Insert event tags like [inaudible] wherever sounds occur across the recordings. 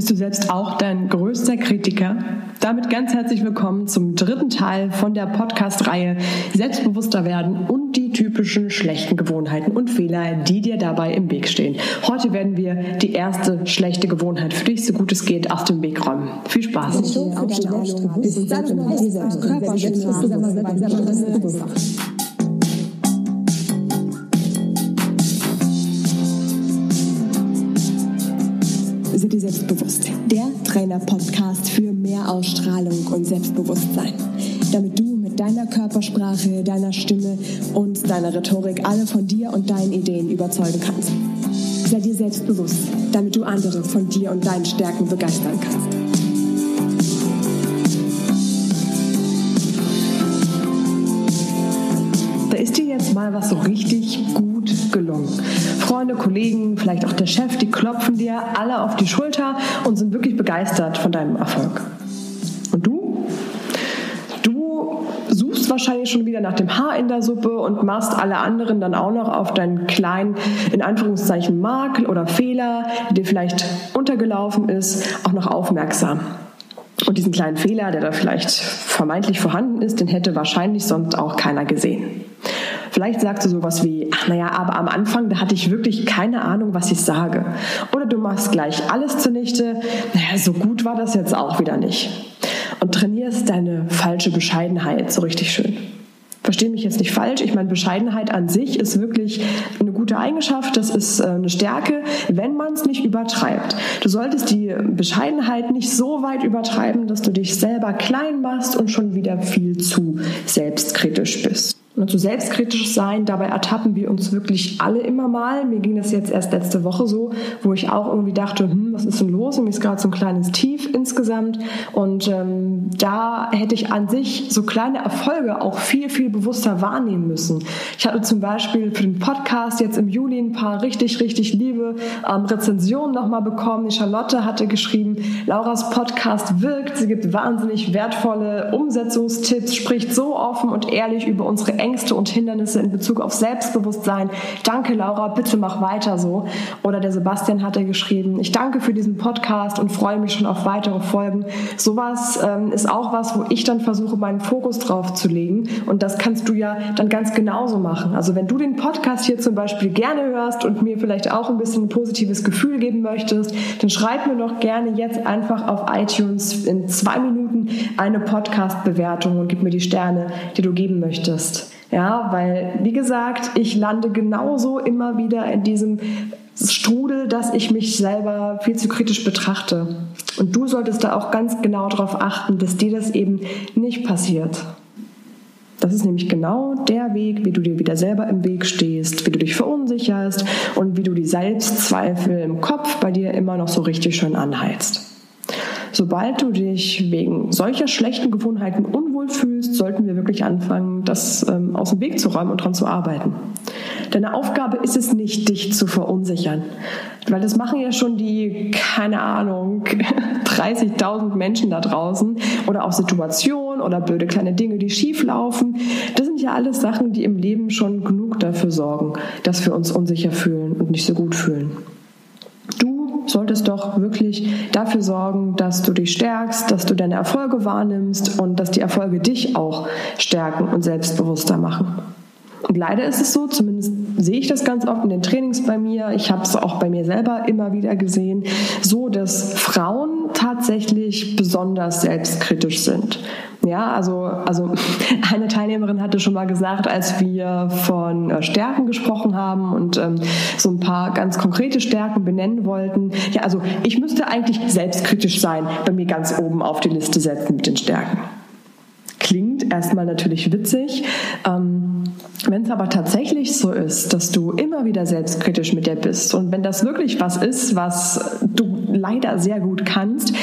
Bist du selbst auch dein größter Kritiker? Damit ganz herzlich willkommen zum dritten Teil von der Podcast-Reihe Selbstbewusster werden und die typischen schlechten Gewohnheiten und Fehler, die dir dabei im Weg stehen. Heute werden wir die erste schlechte Gewohnheit für dich, so gut es geht, aus dem Weg räumen. Viel Spaß! Sind dir selbstbewusst? Der Trainer-Podcast für mehr Ausstrahlung und Selbstbewusstsein. Damit du mit deiner Körpersprache, deiner Stimme und deiner Rhetorik alle von dir und deinen Ideen überzeugen kannst. Sei dir selbstbewusst, damit du andere von dir und deinen Stärken begeistern kannst. Da ist dir jetzt mal was so richtig gut gelungen. Freunde, Kollegen, vielleicht auch der Chef, die klopfen dir alle auf die Schulter und sind wirklich begeistert von deinem Erfolg. Und du? Du suchst wahrscheinlich schon wieder nach dem Haar in der Suppe und machst alle anderen dann auch noch auf deinen kleinen, in Anführungszeichen, Makel oder Fehler, der dir vielleicht untergelaufen ist, auch noch aufmerksam. Und diesen kleinen Fehler, der da vielleicht vermeintlich vorhanden ist, den hätte wahrscheinlich sonst auch keiner gesehen. Vielleicht sagst du sowas wie, ach naja, aber am Anfang, da hatte ich wirklich keine Ahnung, was ich sage. Oder du machst gleich alles zunichte, naja, so gut war das jetzt auch wieder nicht. Und trainierst deine falsche Bescheidenheit so richtig schön. Verstehe mich jetzt nicht falsch. Ich meine, Bescheidenheit an sich ist wirklich eine gute Eigenschaft. Das ist äh, eine Stärke, wenn man es nicht übertreibt. Du solltest die Bescheidenheit nicht so weit übertreiben, dass du dich selber klein machst und schon wieder viel zu selbstkritisch bist. Zu selbstkritisch sein, dabei ertappen wir uns wirklich alle immer mal. Mir ging das jetzt erst letzte Woche so, wo ich auch irgendwie dachte, hm, was ist denn los? Und mir ist gerade so ein kleines Tief insgesamt. Und ähm, da hätte ich an sich so kleine Erfolge auch viel, viel bewusster wahrnehmen müssen. Ich hatte zum Beispiel für den Podcast jetzt im Juli ein paar richtig, richtig liebe ähm, Rezensionen nochmal bekommen. Die Charlotte hatte geschrieben, Lauras Podcast wirkt, sie gibt wahnsinnig wertvolle Umsetzungstipps, spricht so offen und ehrlich über unsere Ängste und Hindernisse in Bezug auf Selbstbewusstsein. Danke, Laura, bitte mach weiter so. Oder der Sebastian hatte geschrieben, ich danke für diesen Podcast und freue mich schon auf weitere Folgen. Sowas ähm, ist auch was, wo ich dann versuche, meinen Fokus drauf zu legen. Und das kannst du ja dann ganz genauso machen. Also wenn du den Podcast hier zum Beispiel gerne hörst und mir vielleicht auch ein bisschen ein positives Gefühl geben möchtest, dann schreib mir doch gerne jetzt einfach auf iTunes in zwei Minuten eine Podcast-Bewertung und gib mir die Sterne, die du geben möchtest. Ja, weil, wie gesagt, ich lande genauso immer wieder in diesem Strudel, dass ich mich selber viel zu kritisch betrachte. Und du solltest da auch ganz genau darauf achten, dass dir das eben nicht passiert. Das ist nämlich genau der Weg, wie du dir wieder selber im Weg stehst, wie du dich verunsicherst und wie du die Selbstzweifel im Kopf bei dir immer noch so richtig schön anheizt. Sobald du dich wegen solcher schlechten Gewohnheiten unwohl fühlst, sollten wir wirklich anfangen, das ähm, aus dem Weg zu räumen und daran zu arbeiten. Deine Aufgabe ist es nicht, dich zu verunsichern. Weil das machen ja schon die, keine Ahnung, [laughs] 30.000 Menschen da draußen oder auch Situationen oder blöde kleine Dinge, die schief laufen. Das sind ja alles Sachen, die im Leben schon genug dafür sorgen, dass wir uns unsicher fühlen und nicht so gut fühlen solltest doch wirklich dafür sorgen, dass du dich stärkst, dass du deine Erfolge wahrnimmst und dass die Erfolge dich auch stärken und selbstbewusster machen. Und leider ist es so, zumindest sehe ich das ganz oft in den Trainings bei mir, ich habe es auch bei mir selber immer wieder gesehen, so dass Frauen tatsächlich besonders selbstkritisch sind. Ja, also, also [laughs] eine Teilnehmerin hatte schon mal gesagt, als wir von äh, Stärken gesprochen haben und ähm, so ein paar ganz konkrete Stärken benennen wollten. Ja, also ich müsste eigentlich selbstkritisch sein, bei mir ganz oben auf die Liste setzen mit den Stärken. Klingt erstmal natürlich witzig. Ähm, wenn es aber tatsächlich so ist, dass du immer wieder selbstkritisch mit dir bist und wenn das wirklich was ist, was du leider sehr gut kannst,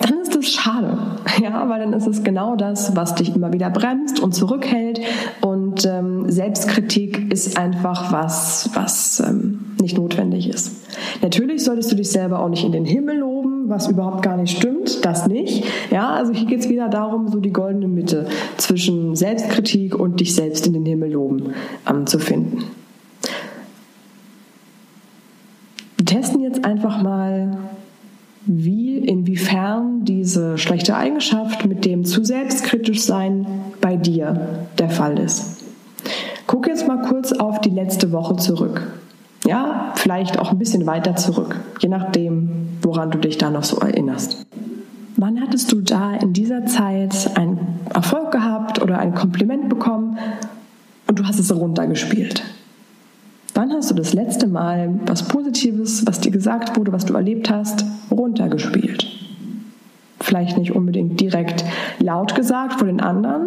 dann ist es schade. [laughs] Ja, weil dann ist es genau das, was dich immer wieder bremst und zurückhält. Und ähm, Selbstkritik ist einfach was, was ähm, nicht notwendig ist. Natürlich solltest du dich selber auch nicht in den Himmel was überhaupt gar nicht stimmt, das nicht. Ja, also hier geht es wieder darum, so die goldene Mitte zwischen Selbstkritik und dich selbst in den Himmel loben ähm, zu finden. Wir testen jetzt einfach mal wie, inwiefern diese schlechte Eigenschaft mit dem zu selbstkritisch sein bei dir der Fall ist. Guck jetzt mal kurz auf die letzte Woche zurück. Vielleicht auch ein bisschen weiter zurück, je nachdem, woran du dich da noch so erinnerst. Wann hattest du da in dieser Zeit einen Erfolg gehabt oder ein Kompliment bekommen und du hast es runtergespielt? Wann hast du das letzte Mal was Positives, was dir gesagt wurde, was du erlebt hast, runtergespielt? Vielleicht nicht unbedingt direkt laut gesagt vor den anderen,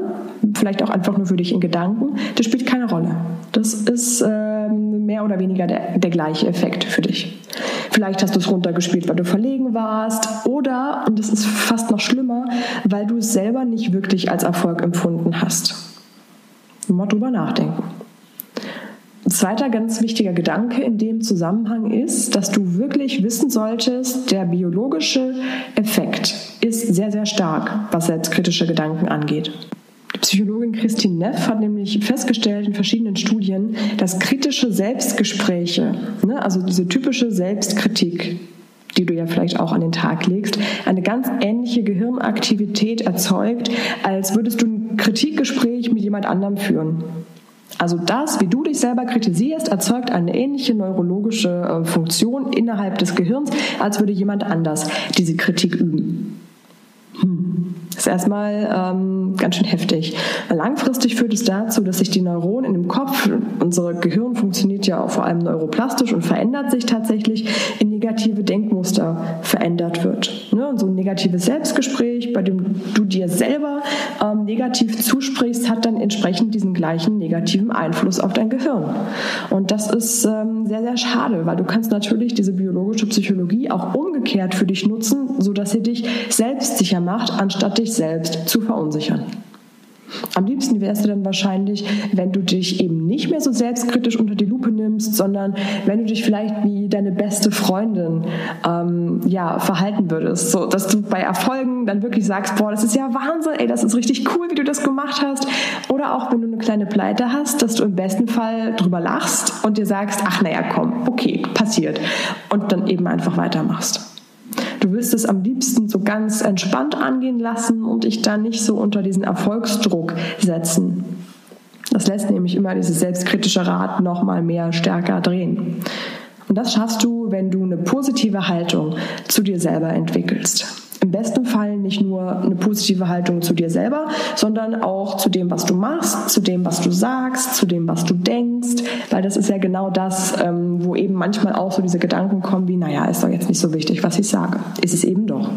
vielleicht auch einfach nur für dich in Gedanken. Das spielt keine Rolle. Das ist äh, mehr oder weniger der, der gleiche Effekt für dich. Vielleicht hast du es runtergespielt, weil du verlegen warst oder, und das ist fast noch schlimmer, weil du es selber nicht wirklich als Erfolg empfunden hast. Mal drüber nachdenken. Ein zweiter ganz wichtiger Gedanke in dem Zusammenhang ist, dass du wirklich wissen solltest, der biologische Effekt ist sehr, sehr stark, was selbstkritische Gedanken angeht. Die Psychologin Christine Neff hat nämlich festgestellt in verschiedenen Studien, dass kritische Selbstgespräche, ne, also diese typische Selbstkritik, die du ja vielleicht auch an den Tag legst, eine ganz ähnliche Gehirnaktivität erzeugt, als würdest du ein Kritikgespräch mit jemand anderem führen. Also das, wie du dich selber kritisierst, erzeugt eine ähnliche neurologische äh, Funktion innerhalb des Gehirns, als würde jemand anders diese Kritik üben. Hm. Ist erstmal ähm, ganz schön heftig. Langfristig führt es dazu, dass sich die Neuronen in dem Kopf, unser Gehirn funktioniert ja auch vor allem neuroplastisch und verändert sich tatsächlich, in negative Denkmuster verändert wird. Ne? Und so ein negatives Selbstgespräch, bei dem du dir selber ähm, negativ zusprichst, hat dann entsprechend diesen gleichen negativen Einfluss auf dein Gehirn. Und das ist ähm, sehr, sehr schade, weil du kannst natürlich diese biologische Psychologie auch umgekehrt für dich nutzen, sodass sie dich selbstsicher macht, anstatt dich selbst zu verunsichern. Am liebsten wärst du dann wahrscheinlich, wenn du dich eben nicht mehr so selbstkritisch unter die Lupe nimmst, sondern wenn du dich vielleicht wie deine beste Freundin ähm, ja, verhalten würdest. So, dass du bei Erfolgen dann wirklich sagst, boah, das ist ja Wahnsinn, ey, das ist richtig cool, wie du das gemacht hast. Oder auch wenn du eine kleine Pleite hast, dass du im besten Fall drüber lachst und dir sagst, ach naja, komm, okay, passiert. Und dann eben einfach weitermachst. Du willst es am liebsten so ganz entspannt angehen lassen und dich da nicht so unter diesen Erfolgsdruck setzen. Das lässt nämlich immer dieses selbstkritische Rad noch mal mehr stärker drehen. Und das schaffst du, wenn du eine positive Haltung zu dir selber entwickelst besten Fall nicht nur eine positive Haltung zu dir selber, sondern auch zu dem, was du machst, zu dem, was du sagst, zu dem, was du denkst, weil das ist ja genau das, ähm, wo eben manchmal auch so diese Gedanken kommen wie, naja, ist doch jetzt nicht so wichtig, was ich sage. Ist es eben doch.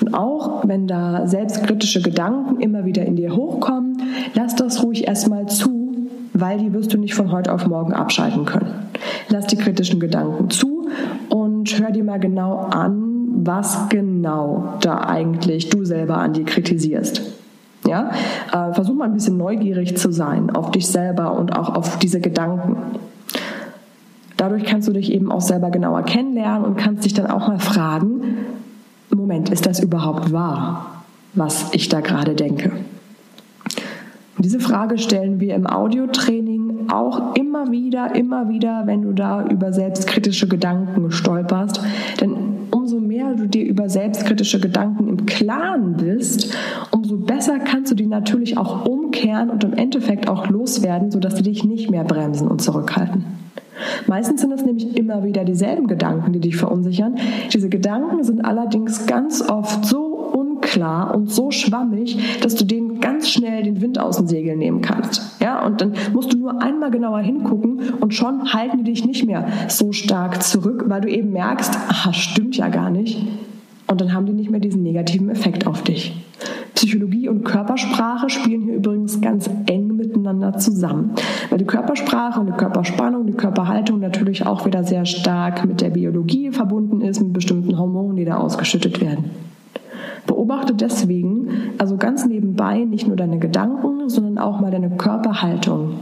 Und auch wenn da selbstkritische Gedanken immer wieder in dir hochkommen, lass das ruhig erstmal zu, weil die wirst du nicht von heute auf morgen abschalten können. Lass die kritischen Gedanken zu und hör dir mal genau an, was genau da eigentlich du selber an dir kritisierst. Ja, äh, versuch mal ein bisschen neugierig zu sein auf dich selber und auch auf diese Gedanken. Dadurch kannst du dich eben auch selber genauer kennenlernen und kannst dich dann auch mal fragen, Moment, ist das überhaupt wahr, was ich da gerade denke? Und diese Frage stellen wir im Audiotraining auch immer wieder, immer wieder, wenn du da über selbstkritische Gedanken stolperst. Denn mehr du dir über selbstkritische Gedanken im Klaren bist, umso besser kannst du die natürlich auch umkehren und im Endeffekt auch loswerden, sodass sie dich nicht mehr bremsen und zurückhalten. Meistens sind es nämlich immer wieder dieselben Gedanken, die dich verunsichern. Diese Gedanken sind allerdings ganz oft so unklar und so schwammig, dass du denen ganz schnell den Wind aus den Segeln nehmen kannst. Ja, und dann musst du nur einmal genauer hingucken und schon halten die dich nicht mehr so stark zurück, weil du eben merkst, aha, stimmt ja gar nicht. Und dann haben die nicht mehr diesen negativen Effekt auf dich. Psychologie und Körpersprache spielen hier übrigens ganz eng miteinander zusammen, weil die Körpersprache und die Körperspannung, die Körperhaltung natürlich auch wieder sehr stark mit der Biologie verbunden ist, mit bestimmten Hormonen, die da ausgeschüttet werden. Beobachte deswegen also ganz nebenbei nicht nur deine Gedanken, sondern auch mal deine Körperhaltung.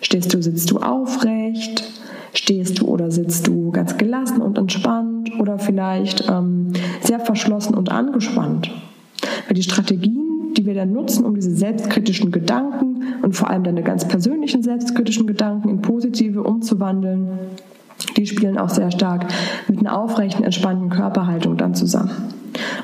Stehst du, sitzt du aufrecht? Stehst du oder sitzt du ganz gelassen und entspannt oder vielleicht ähm, sehr verschlossen und angespannt? Weil die Strategien, die wir dann nutzen, um diese selbstkritischen Gedanken und vor allem deine ganz persönlichen selbstkritischen Gedanken in positive umzuwandeln, Die spielen auch sehr stark mit einer aufrechten, entspannten Körperhaltung dann zusammen.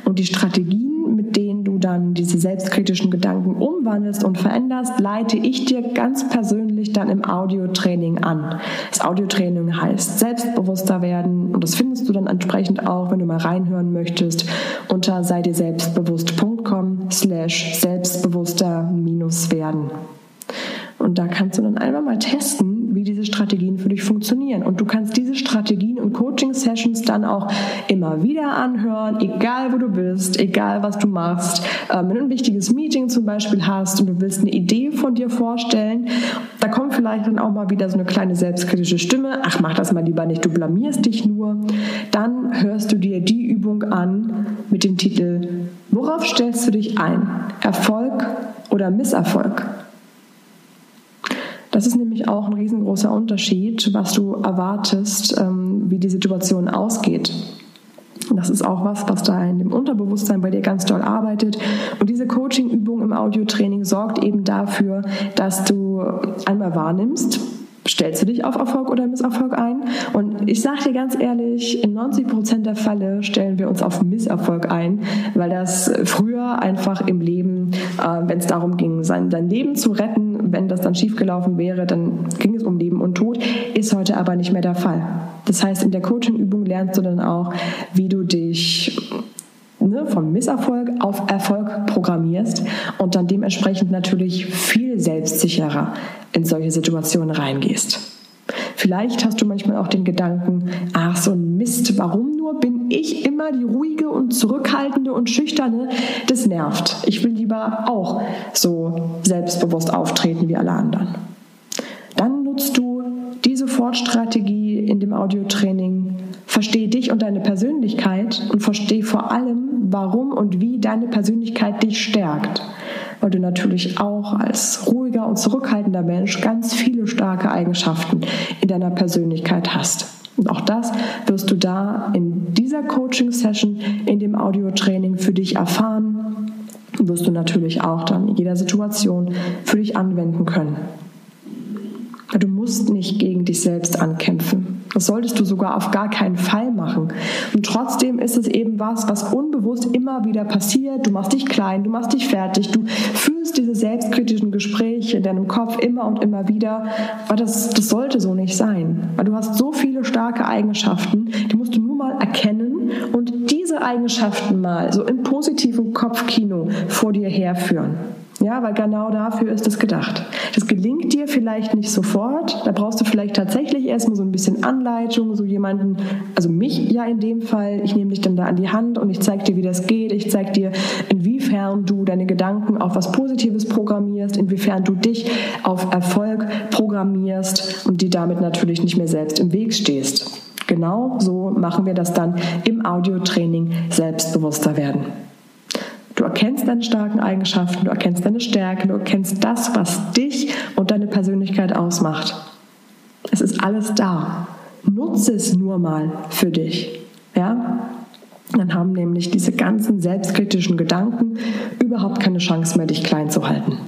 Und die Strategien, mit denen du dann diese selbstkritischen Gedanken umwandelst und veränderst, leite ich dir ganz persönlich dann im Audiotraining an. Das Audiotraining heißt selbstbewusster werden und das findest du dann entsprechend auch, wenn du mal reinhören möchtest, unter sei dir selbstbewusst.com slash selbstbewusster minus werden. Und da kannst du dann einfach mal testen, wie diese Strategien für dich funktionieren. Und du kannst diese Strategien und Coaching-Sessions dann auch immer wieder anhören, egal wo du bist, egal was du machst. Ähm, wenn du ein wichtiges Meeting zum Beispiel hast und du willst eine Idee von dir vorstellen, da kommt vielleicht dann auch mal wieder so eine kleine selbstkritische Stimme. Ach, mach das mal lieber nicht, du blamierst dich nur. Dann hörst du dir die Übung an mit dem Titel Worauf stellst du dich ein? Erfolg oder Misserfolg? Das ist nämlich auch ein riesengroßer Unterschied, was du erwartest, ähm, wie die Situation ausgeht. Das ist auch was, was da in dem Unterbewusstsein bei dir ganz doll arbeitet. Und diese Coaching-Übung im Audiotraining sorgt eben dafür, dass du einmal wahrnimmst, stellst du dich auf Erfolg oder Misserfolg ein? Und ich sage dir ganz ehrlich, in 90 Prozent der Fälle stellen wir uns auf Misserfolg ein, weil das früher einfach im Leben, äh, wenn es darum ging, sein, sein Leben zu retten, wenn das dann schiefgelaufen wäre, dann ging es um Leben und Tod, ist heute aber nicht mehr der Fall. Das heißt, in der Coaching-Übung lernst du dann auch, wie du dich ne, vom Misserfolg auf Erfolg programmierst und dann dementsprechend natürlich viel selbstsicherer in solche Situationen reingehst. Vielleicht hast du manchmal auch den Gedanken, ach so ein Mist, warum nur bin ich immer die ruhige und zurückhaltende und schüchterne? Das nervt. Ich will lieber auch so selbstbewusst auftreten wie alle anderen. Dann nutzt du die Sofortstrategie in dem Audiotraining. Verstehe dich und deine Persönlichkeit und verstehe vor allem, warum und wie deine Persönlichkeit dich stärkt. Weil du natürlich auch als ruhiger und zurückhaltender Mensch ganz viele starke Eigenschaften in deiner Persönlichkeit hast. Und auch das wirst du da in dieser Coaching-Session, in dem Audiotraining für dich erfahren. Wirst du natürlich auch dann in jeder Situation für dich anwenden können. Du musst nicht gegen dich selbst ankämpfen. Das solltest du sogar auf gar keinen Fall machen. Und trotzdem ist es eben was, was unbewusst immer wieder passiert. Du machst dich klein, du machst dich fertig, du fühlst diese selbstkritischen Gespräche in deinem Kopf immer und immer wieder. Aber das, das sollte so nicht sein. Weil du hast so viele starke Eigenschaften, die musst du nur mal erkennen und diese Eigenschaften mal so im positiven Kopfkino vor dir herführen. Ja, weil genau dafür ist es gedacht. Das gelingt dir vielleicht nicht sofort. Da brauchst du vielleicht tatsächlich erstmal so ein bisschen Anleitung, so jemanden, also mich ja in dem Fall. Ich nehme dich dann da an die Hand und ich zeige dir, wie das geht. Ich zeige dir, inwiefern du deine Gedanken auf was Positives programmierst, inwiefern du dich auf Erfolg programmierst und dir damit natürlich nicht mehr selbst im Weg stehst. Genau so machen wir das dann im Audiotraining selbstbewusster werden. Du erkennst deine starken Eigenschaften, du erkennst deine Stärken, du erkennst das, was dich und deine Persönlichkeit ausmacht. Es ist alles da. Nutze es nur mal für dich. Ja? Dann haben nämlich diese ganzen selbstkritischen Gedanken überhaupt keine Chance mehr, dich klein zu halten.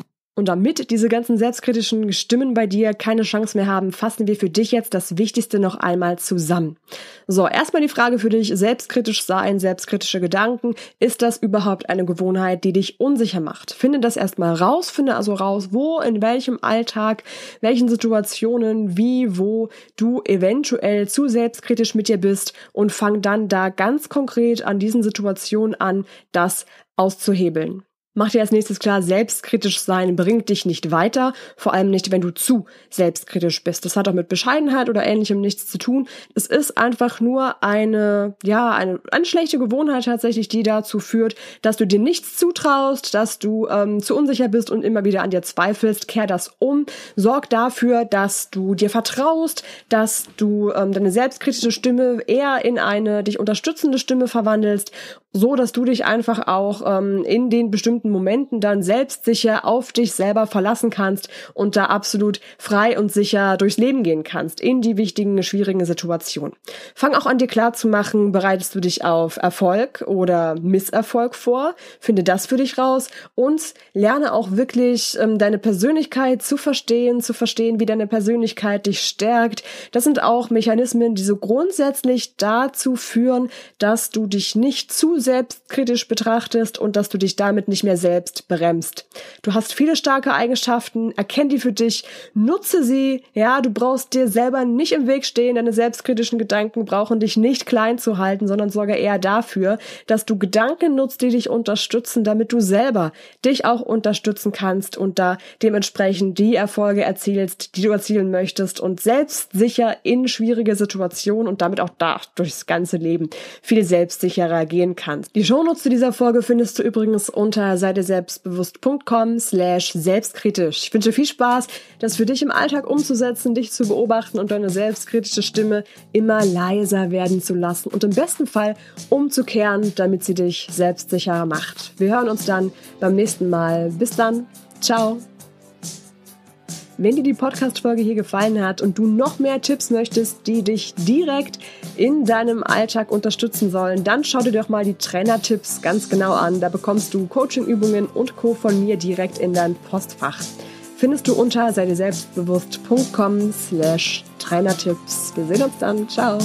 Und damit diese ganzen selbstkritischen Stimmen bei dir keine Chance mehr haben, fassen wir für dich jetzt das Wichtigste noch einmal zusammen. So, erstmal die Frage für dich, selbstkritisch sein, selbstkritische Gedanken, ist das überhaupt eine Gewohnheit, die dich unsicher macht? Finde das erstmal raus, finde also raus, wo, in welchem Alltag, welchen Situationen, wie, wo du eventuell zu selbstkritisch mit dir bist und fang dann da ganz konkret an diesen Situationen an, das auszuhebeln. Mach dir als nächstes klar, selbstkritisch sein bringt dich nicht weiter, vor allem nicht, wenn du zu selbstkritisch bist. Das hat auch mit Bescheidenheit oder ähnlichem nichts zu tun. Es ist einfach nur eine, ja, eine, eine schlechte Gewohnheit tatsächlich, die dazu führt, dass du dir nichts zutraust, dass du ähm, zu unsicher bist und immer wieder an dir zweifelst. Kehr das um. Sorg dafür, dass du dir vertraust, dass du ähm, deine selbstkritische Stimme eher in eine dich unterstützende Stimme verwandelst so dass du dich einfach auch ähm, in den bestimmten Momenten dann selbstsicher auf dich selber verlassen kannst und da absolut frei und sicher durchs Leben gehen kannst in die wichtigen, schwierigen Situationen. Fang auch an dir klar zu machen, bereitest du dich auf Erfolg oder Misserfolg vor, finde das für dich raus und lerne auch wirklich ähm, deine Persönlichkeit zu verstehen, zu verstehen, wie deine Persönlichkeit dich stärkt. Das sind auch Mechanismen, die so grundsätzlich dazu führen, dass du dich nicht zu selbstkritisch betrachtest und dass du dich damit nicht mehr selbst bremst. Du hast viele starke Eigenschaften, erkenn die für dich, nutze sie, ja, du brauchst dir selber nicht im Weg stehen, deine selbstkritischen Gedanken brauchen dich nicht klein zu halten, sondern sorge eher dafür, dass du Gedanken nutzt, die dich unterstützen, damit du selber dich auch unterstützen kannst und da dementsprechend die Erfolge erzielst, die du erzielen möchtest und selbstsicher in schwierige Situationen und damit auch da durchs ganze Leben viel selbstsicherer gehen kannst kannst. Die Shownotes zu dieser Folge findest du übrigens unter seiteselbstbewusst.com slash selbstkritisch. Ich wünsche viel Spaß, das für dich im Alltag umzusetzen, dich zu beobachten und deine selbstkritische Stimme immer leiser werden zu lassen und im besten Fall umzukehren, damit sie dich selbstsicherer macht. Wir hören uns dann beim nächsten Mal. Bis dann. Ciao. Wenn dir die Podcast-Folge hier gefallen hat und du noch mehr Tipps möchtest, die dich direkt in deinem Alltag unterstützen sollen, dann schau dir doch mal die Trainer-Tipps ganz genau an. Da bekommst du Coaching-Übungen und Co. von mir direkt in dein Postfach. Findest du unter sei dir selbstbewusst.com slash Trainertipps. Wir sehen uns dann. Ciao.